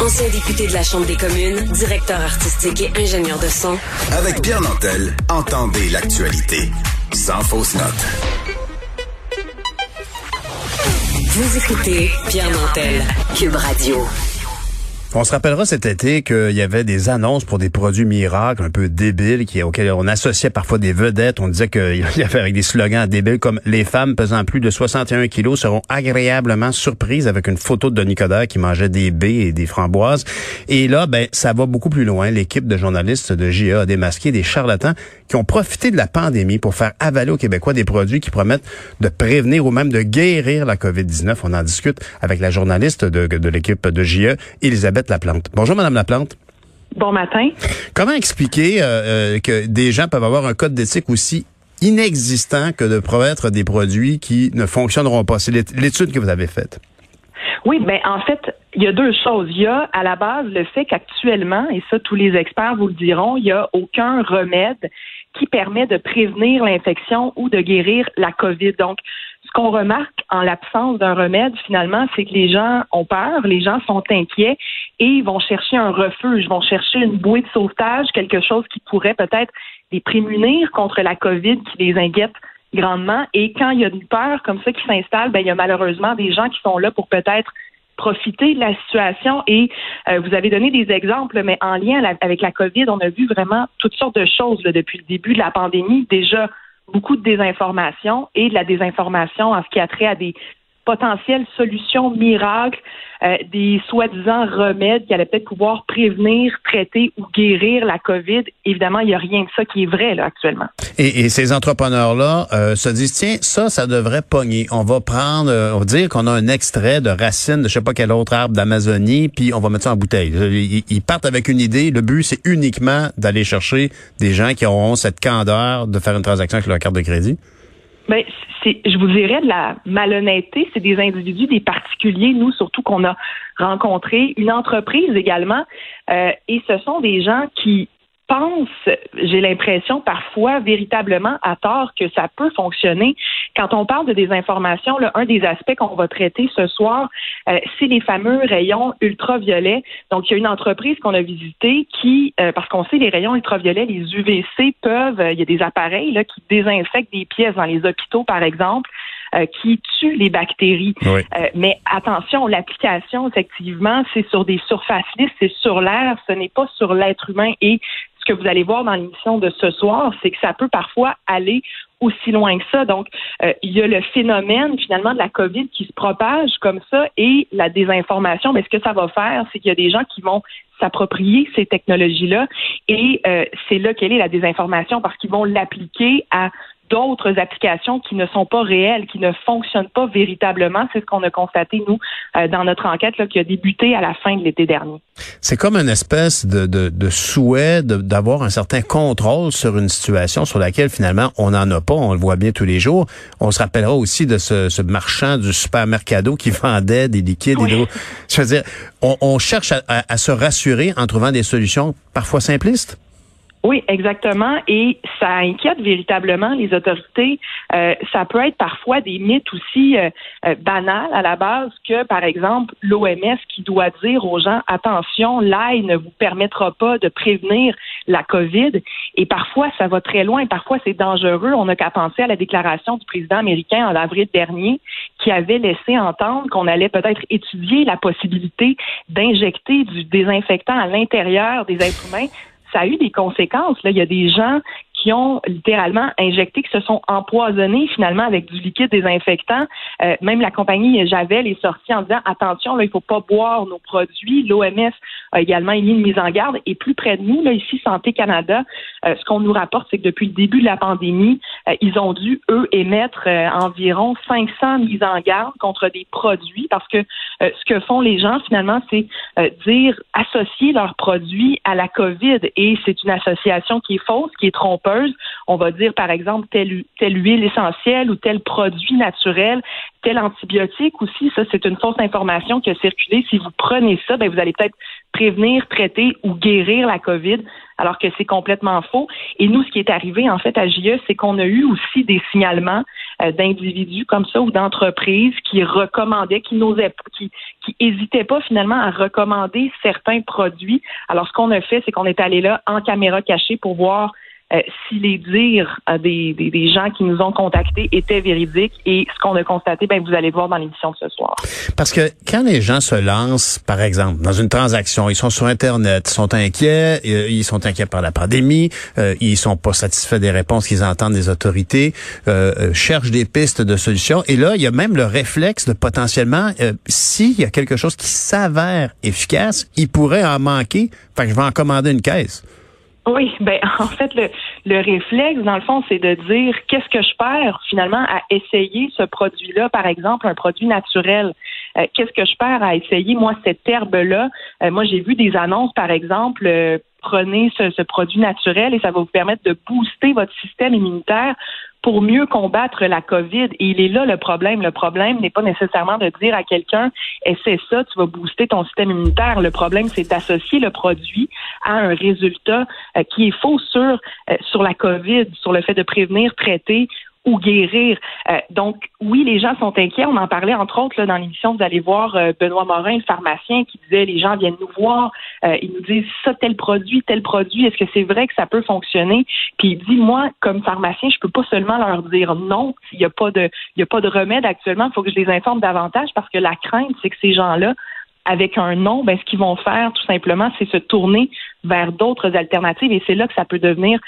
Ancien député de la Chambre des communes, directeur artistique et ingénieur de son. Avec Pierre Nantel, entendez l'actualité. Sans fausse note. Vous écoutez Pierre Nantel, Cube Radio. On se rappellera cet été qu'il y avait des annonces pour des produits miracles un peu débiles qui, auxquels on associait parfois des vedettes. On disait qu'il y avait avec des slogans débiles comme les femmes pesant plus de 61 kilos seront agréablement surprises avec une photo de Denis Coderre qui mangeait des baies et des framboises. Et là, ben, ça va beaucoup plus loin. L'équipe de journalistes de GA a démasqué des charlatans qui ont profité de la pandémie pour faire avaler aux Québécois des produits qui promettent de prévenir ou même de guérir la COVID-19. On en discute avec la journaliste de, de l'équipe de GA, Elisabeth Laplante. Bonjour, Madame Laplante. Bon matin. Comment expliquer euh, euh, que des gens peuvent avoir un code d'éthique aussi inexistant que de promettre des produits qui ne fonctionneront pas? C'est l'étude que vous avez faite. Oui, ben en fait, il y a deux choses. Il y a à la base le fait qu'actuellement, et ça tous les experts vous le diront, il n'y a aucun remède qui permet de prévenir l'infection ou de guérir la COVID. Donc, ce qu'on remarque en l'absence d'un remède, finalement, c'est que les gens ont peur, les gens sont inquiets et ils vont chercher un refuge, vont chercher une bouée de sauvetage, quelque chose qui pourrait peut-être les prémunir contre la COVID qui les inquiète grandement. Et quand il y a une peur comme ça qui s'installe, ben, il y a malheureusement des gens qui sont là pour peut-être profiter de la situation et euh, vous avez donné des exemples, mais en lien avec la COVID, on a vu vraiment toutes sortes de choses depuis le début de la pandémie. Déjà, beaucoup de désinformation et de la désinformation en ce qui a trait à des potentielles solutions miracles, euh, des soi-disant remèdes qui allaient peut-être pouvoir prévenir, traiter ou guérir la COVID. Évidemment, il n'y a rien de ça qui est vrai là actuellement. Et, ces entrepreneurs-là euh, se disent tiens, ça, ça devrait pogner. On va prendre, euh, on va dire qu'on a un extrait de racine de je sais pas quel autre arbre d'Amazonie, puis on va mettre ça en bouteille. Ils, ils partent avec une idée. Le but, c'est uniquement d'aller chercher des gens qui auront cette candeur de faire une transaction avec leur carte de crédit. Ben, c'est, je vous dirais de la malhonnêteté. C'est des individus, des particuliers, nous surtout qu'on a rencontrés, une entreprise également, euh, et ce sont des gens qui pense, j'ai l'impression parfois véritablement à tort que ça peut fonctionner. Quand on parle de désinformation, là, un des aspects qu'on va traiter ce soir, euh, c'est les fameux rayons ultraviolets. Donc, il y a une entreprise qu'on a visitée qui, euh, parce qu'on sait les rayons ultraviolets, les UVC peuvent, euh, il y a des appareils là, qui désinfectent des pièces dans les hôpitaux, par exemple. qui tuent les bactéries. mais attention, l'application, effectivement, c'est sur des surfaces lisses, c'est sur l'air, ce n'est pas sur l'être humain. Et que vous allez voir dans l'émission de ce soir, c'est que ça peut parfois aller aussi loin que ça. Donc, euh, il y a le phénomène finalement de la COVID qui se propage comme ça et la désinformation. Mais ce que ça va faire, c'est qu'il y a des gens qui vont s'approprier ces technologies-là et euh, c'est là qu'elle est la désinformation parce qu'ils vont l'appliquer à d'autres applications qui ne sont pas réelles, qui ne fonctionnent pas véritablement. C'est ce qu'on a constaté, nous, euh, dans notre enquête là, qui a débuté à la fin de l'été dernier. C'est comme une espèce de, de, de souhait d'avoir un certain contrôle sur une situation sur laquelle finalement on n'en a pas, on le voit bien tous les jours. On se rappellera aussi de ce, ce marchand du supermercado qui vendait des liquides. Oui. Je veux dire, on, on cherche à, à se rassurer en trouvant des solutions parfois simplistes. Oui, exactement. Et ça inquiète véritablement les autorités. Euh, ça peut être parfois des mythes aussi euh, euh, banals à la base que, par exemple, l'OMS qui doit dire aux gens attention, l'ail ne vous permettra pas de prévenir la COVID. Et parfois, ça va très loin. Parfois, c'est dangereux. On n'a qu'à penser à la déclaration du président américain en avril dernier qui avait laissé entendre qu'on allait peut-être étudier la possibilité d'injecter du désinfectant à l'intérieur des êtres humains ça a eu des conséquences. Il y a des gens qui littéralement injecté, qui se sont empoisonnés finalement avec du liquide désinfectant. Euh, même la compagnie Javel est sortie en disant attention, là, il faut pas boire nos produits. L'OMS a également émis une mise en garde. Et plus près de nous, là, ici, Santé Canada, euh, ce qu'on nous rapporte, c'est que depuis le début de la pandémie, euh, ils ont dû, eux, émettre environ 500 mises en garde contre des produits parce que ce que font les gens, finalement, c'est dire, associer leurs produits à la COVID. Et c'est une association qui est fausse, qui est trompeuse on va dire, par exemple, telle, huile essentielle ou tel produit naturel, tel antibiotique aussi. Ça, c'est une fausse information qui a circulé. Si vous prenez ça, ben, vous allez peut-être prévenir, traiter ou guérir la COVID. alors que c'est complètement faux. Et nous, ce qui est arrivé en fait à JE, c'est qu'on a eu aussi des signalements euh, d'individus comme ça ou d'entreprises qui recommandaient, qui n'osaient, qui, qui hésitaient pas finalement à recommander certains produits. Alors, ce qu'on a fait, c'est qu'on est allé là en caméra cachée pour voir euh, si les dires euh, des, des, des, gens qui nous ont contactés étaient véridiques et ce qu'on a constaté, ben vous allez voir dans l'émission de ce soir. Parce que quand les gens se lancent, par exemple, dans une transaction, ils sont sur Internet, ils sont inquiets, euh, ils sont inquiets par la pandémie, ils sont pas satisfaits des réponses qu'ils entendent des autorités, euh, cherchent des pistes de solutions. Et là, il y a même le réflexe de potentiellement, s'il y a quelque chose qui s'avère efficace, il pourrait en manquer. Fait que je vais en commander une caisse. Oui, ben en fait le, le réflexe dans le fond c'est de dire qu'est-ce que je perds finalement à essayer ce produit-là par exemple un produit naturel. Euh, qu'est-ce que je perds à essayer moi cette herbe là euh, Moi j'ai vu des annonces par exemple euh, prenez ce, ce, produit naturel et ça va vous permettre de booster votre système immunitaire pour mieux combattre la COVID. Et il est là le problème. Le problème n'est pas nécessairement de dire à quelqu'un, essaie ça, tu vas booster ton système immunitaire. Le problème, c'est d'associer le produit à un résultat euh, qui est faux sur, euh, sur la COVID, sur le fait de prévenir, traiter ou guérir. Euh, donc, oui, les gens sont inquiets. On en parlait entre autres là, dans l'émission. Vous allez voir Benoît Morin, le pharmacien, qui disait les gens viennent nous voir, euh, ils nous disent ça tel produit, tel produit. Est-ce que c'est vrai que ça peut fonctionner? Puis il dit moi, comme pharmacien, je peux pas seulement leur dire non. Il n'y a pas de, il y a pas de remède actuellement. Il faut que je les informe davantage parce que la crainte, c'est que ces gens-là avec un non, ben, ce qu'ils vont faire, tout simplement, c'est se tourner vers d'autres alternatives et c'est là que ça peut devenir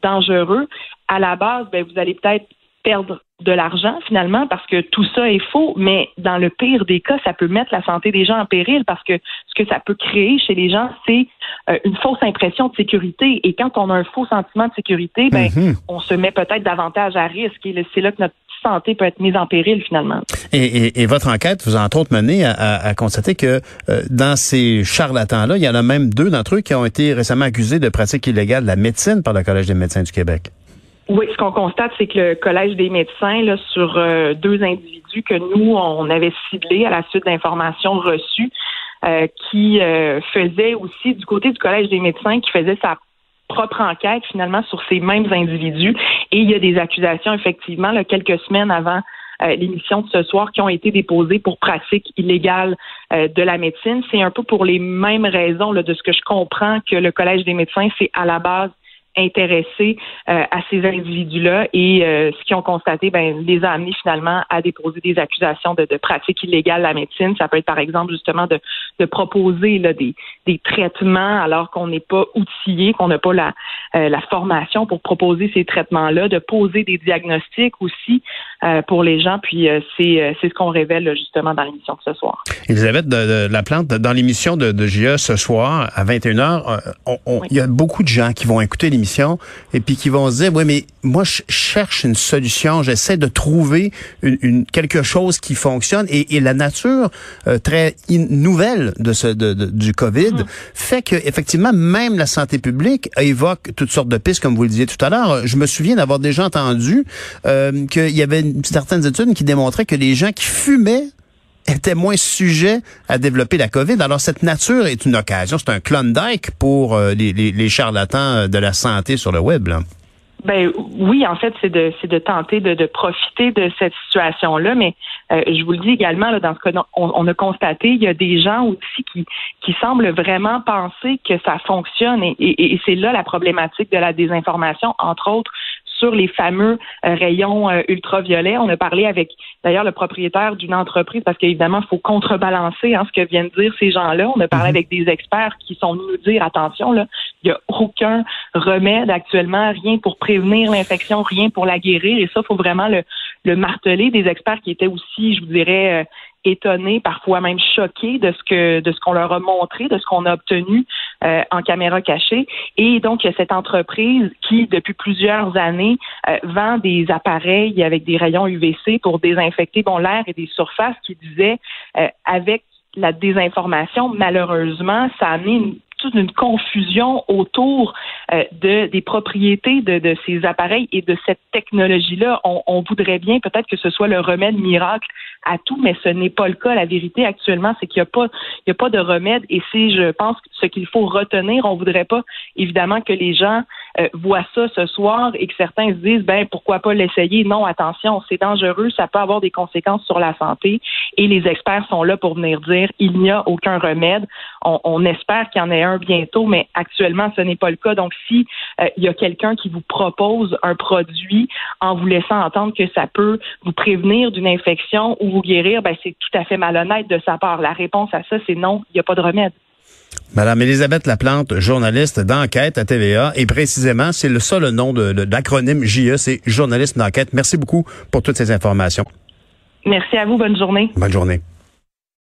dangereux à la base, ben, vous allez peut-être perdre de l'argent finalement parce que tout ça est faux, mais dans le pire des cas, ça peut mettre la santé des gens en péril parce que ce que ça peut créer chez les gens, c'est euh, une fausse impression de sécurité. Et quand on a un faux sentiment de sécurité, ben, mm-hmm. on se met peut-être davantage à risque et c'est là que notre santé peut être mise en péril finalement. Et, votre enquête vous a entre autres mené à, constater que euh, dans ces charlatans-là, il y en a même deux d'entre eux qui ont été récemment accusés de pratiques illégales de la médecine par le Collège des médecins du Québec. Oui, ce qu'on constate, c'est que le Collège des médecins, là, sur euh, deux individus que nous, on avait ciblés à la suite d'informations reçues, euh, qui euh, faisaient aussi du côté du Collège des médecins, qui faisait sa propre enquête finalement sur ces mêmes individus. Et il y a des accusations, effectivement, là, quelques semaines avant l'émission de ce soir qui ont été déposées pour pratique illégale de la médecine. C'est un peu pour les mêmes raisons là, de ce que je comprends que le Collège des médecins, c'est à la base intéressés euh, à ces individus-là et euh, ce qu'ils ont constaté, ben, les a amenés finalement à déposer des accusations de, de pratiques illégales à la médecine. Ça peut être par exemple justement de, de proposer là, des, des traitements alors qu'on n'est pas outillé, qu'on n'a pas la, euh, la formation pour proposer ces traitements-là, de poser des diagnostics aussi pour les gens. Puis c'est c'est ce qu'on révèle justement dans l'émission de ce soir. Elisabeth de, de la plante dans l'émission de, de GIA ce soir à 21h, il y a beaucoup de gens qui vont écouter l'émission et puis qui vont se dire, oui, mais moi, je cherche une solution, j'essaie de trouver une, quelque chose qui fonctionne et, la nature euh, très nouvelle de ce de, du COVID mm-hmm. fait que effectivement même la santé publique évoque toutes sortes de pistes comme vous le disiez tout à l'heure. Je me souviens d'avoir déjà entendu euh, qu'il y avait certaines études qui démontraient que les gens qui fumaient étaient moins sujets à développer la COVID. Alors, cette nature est une occasion, c'est un Klondike pour euh, les, charlatans de la santé sur le web. Là. Ben oui, en fait, c'est de tenter de, profiter de cette situation-là, mais euh, je vous le dis également là, dans ce cas, on, a constaté il y a des gens aussi qui semblent vraiment penser que ça fonctionne et c'est là la problématique de la désinformation, entre autres sur les fameux euh, rayons euh, ultraviolets. On a parlé avec d'ailleurs le propriétaire d'une entreprise parce qu'évidemment, il faut contrebalancer hein, ce que viennent dire ces gens-là. On a parlé mhm. avec des experts qui sont venus nous dire attention, là, il n'y a aucun remède actuellement, rien pour prévenir l'infection, rien pour la guérir. Et ça, il faut vraiment le, le marteler. Des experts qui étaient aussi, je vous dirais, euh, étonnés, parfois même choqués de ce que de ce qu'on leur a montré, de ce qu'on a obtenu euh, en caméra cachée. Et donc cette entreprise qui depuis plusieurs années euh, vend des appareils avec des rayons UVC pour désinfecter bon l'air et des surfaces, qui disait euh, avec la désinformation, malheureusement, ça a amené une toute une confusion autour de des propriétés de, de, ces appareils et de cette technologie-là. On, voudrait bien peut-être que ce soit le remède miracle à tout, mais ce n'est pas le cas. La vérité actuellement, c'est qu'il n'y a pas, il a pas de remède et c'est, je pense, ce qu'il faut retenir. On voudrait pas, évidemment, que les gens euh, voient ça ce soir et que certains se disent, ben, pourquoi pas l'essayer? Non, attention, c'est dangereux, ça peut avoir des conséquences sur la santé et les experts sont là pour venir dire, il n'y a aucun remède. On, on espère qu'il y en ait un bientôt, mais actuellement, ce n'est pas le cas. Donc, si euh, il y a quelqu'un qui vous propose un produit en vous laissant entendre que ça peut vous prévenir d'une infection ou vous guérir, ben, c'est tout à fait malhonnête de sa part. La réponse à ça, c'est non, il n'y a pas de remède. Madame Elisabeth Laplante, journaliste d'enquête à TVA, et précisément, c'est le ça le nom de, de l'acronyme JE, c'est journaliste d'enquête. Merci beaucoup pour toutes ces informations. Merci à vous. Bonne journée. Bonne journée.